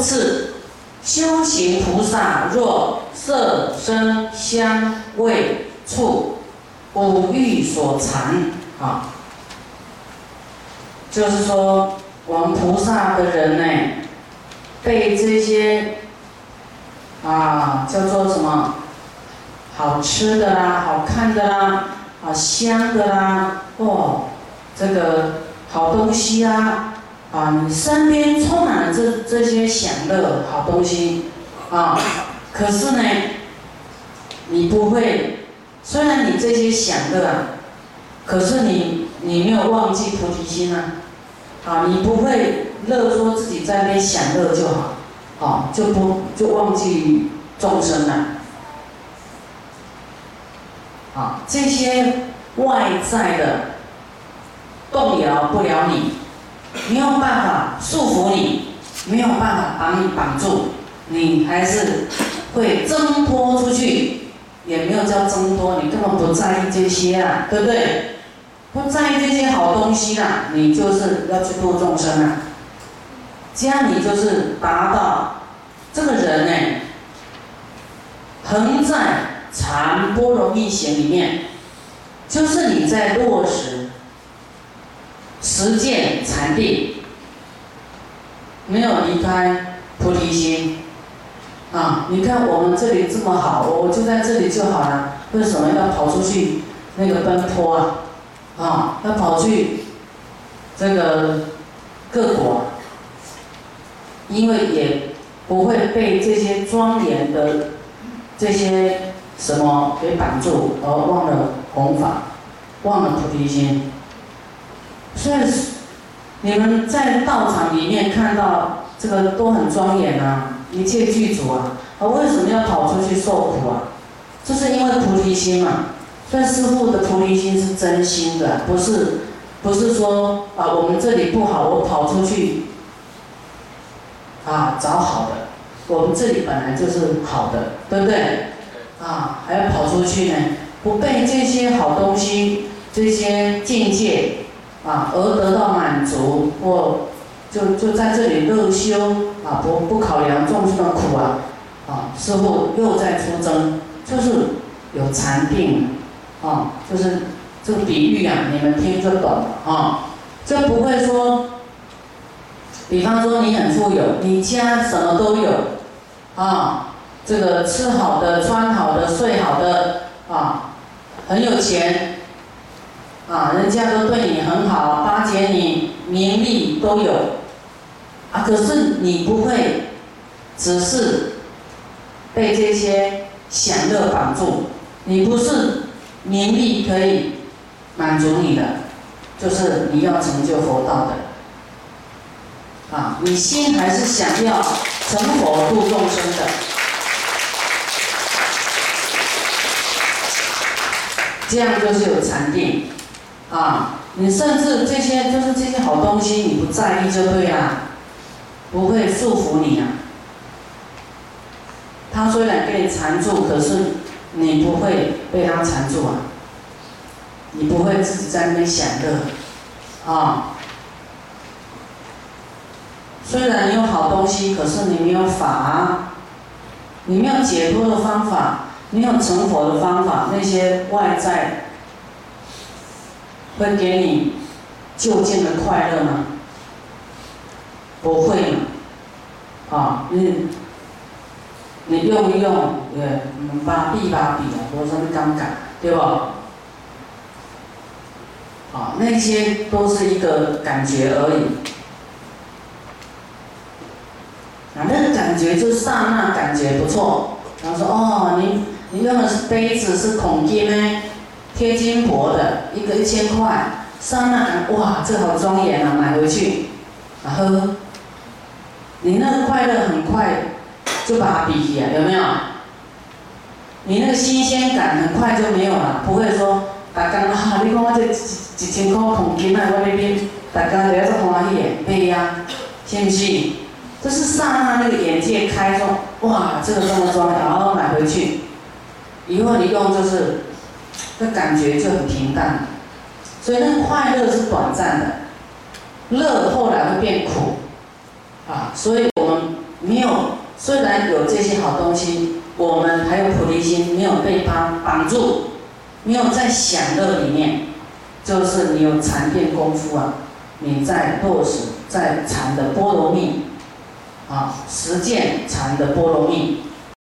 次，修行菩萨若色声香味触五欲所缠啊，就是说我们菩萨的人呢，被这些啊叫做什么好吃的啦、好看的啦、啊香的啦，哦，这个好东西啊。啊，你身边充满了这这些享乐好东西，啊，可是呢，你不会，虽然你这些享乐啊，可是你你没有忘记菩提心啊，啊，你不会乐说自己在那边享乐就好，啊，就不就忘记众生了，啊，这些外在的动摇不了你。没有办法束缚你，没有办法把你绑住，你还是会挣脱出去，也没有叫挣脱，你根本不在意这些啊，对不对？不在意这些好东西啦，你就是要去度众生啊，这样你就是达到这个人呢，横在禅波罗蜜行里面，就是你在落实。实践禅定，没有离开菩提心啊！你看我们这里这么好，我就在这里就好了。为什么要跑出去那个奔波啊？啊，要跑去这个各国，因为也不会被这些庄严的这些什么给绑住，而忘了弘法，忘了菩提心。所以，你们在道场里面看到这个都很庄严啊，一切具足啊，啊，为什么要跑出去受苦啊？就是因为菩提心嘛。所以师父的菩提心是真心的，不是，不是说啊，我们这里不好，我跑出去啊找好的。我们这里本来就是好的，对不对？啊，还要跑出去呢，不被这些好东西、这些境界。啊，而得到满足，或就就在这里乐修啊，不不考量众生的苦啊，啊，师傅又在出征，就是有禅定，啊，就是这个比喻啊，你们听得懂啊，这不会说，比方说你很富有，你家什么都有，啊，这个吃好的、穿好的、睡好的，啊，很有钱。啊，人家都对你很好，巴结你，名利都有，啊，可是你不会，只是被这些享乐绑住，你不是名利可以满足你的，就是你要成就佛道的，啊，你心还是想要成佛度众生的，这样就是有禅定。啊，你甚至这些就是这些好东西，你不在意就对啦，不会束缚你啊。他虽然给你缠住，可是你不会被他缠住啊。你不会自己在那边享乐，啊。虽然你有好东西，可是你没有法，你没有解脱的方法，没有成佛的方法，那些外在。会给你就近的快乐吗？不会嘛，啊，你你用一用，对，把比把比啊，多什么尴尬，对吧？啊，那些都是一个感觉而已，啊，那个感觉就刹那感觉不错，然后说哦，你你用的是杯子是孔金呢？贴金箔的一个一千块，刹那哇，这好庄严啊！买回去，然后你那个快乐很快就把它比起来，有没有？你那个新鲜感很快就没有了，不会说大家啊，你看我这一一千块黄金啊，我那边大家都要做欢喜的，对呀，信不信？这是刹那那个眼界开说，哇，这个这么庄严，然后买回去，以后你用就是。那感觉就很平淡，所以那个快乐是短暂的，乐后来会变苦，啊，所以我们没有虽然有这些好东西，我们还有菩提心，没有被它绑住，没有在享乐里面，就是你有禅定功夫啊，你在落实在禅的波罗蜜，啊，实践禅的波罗蜜。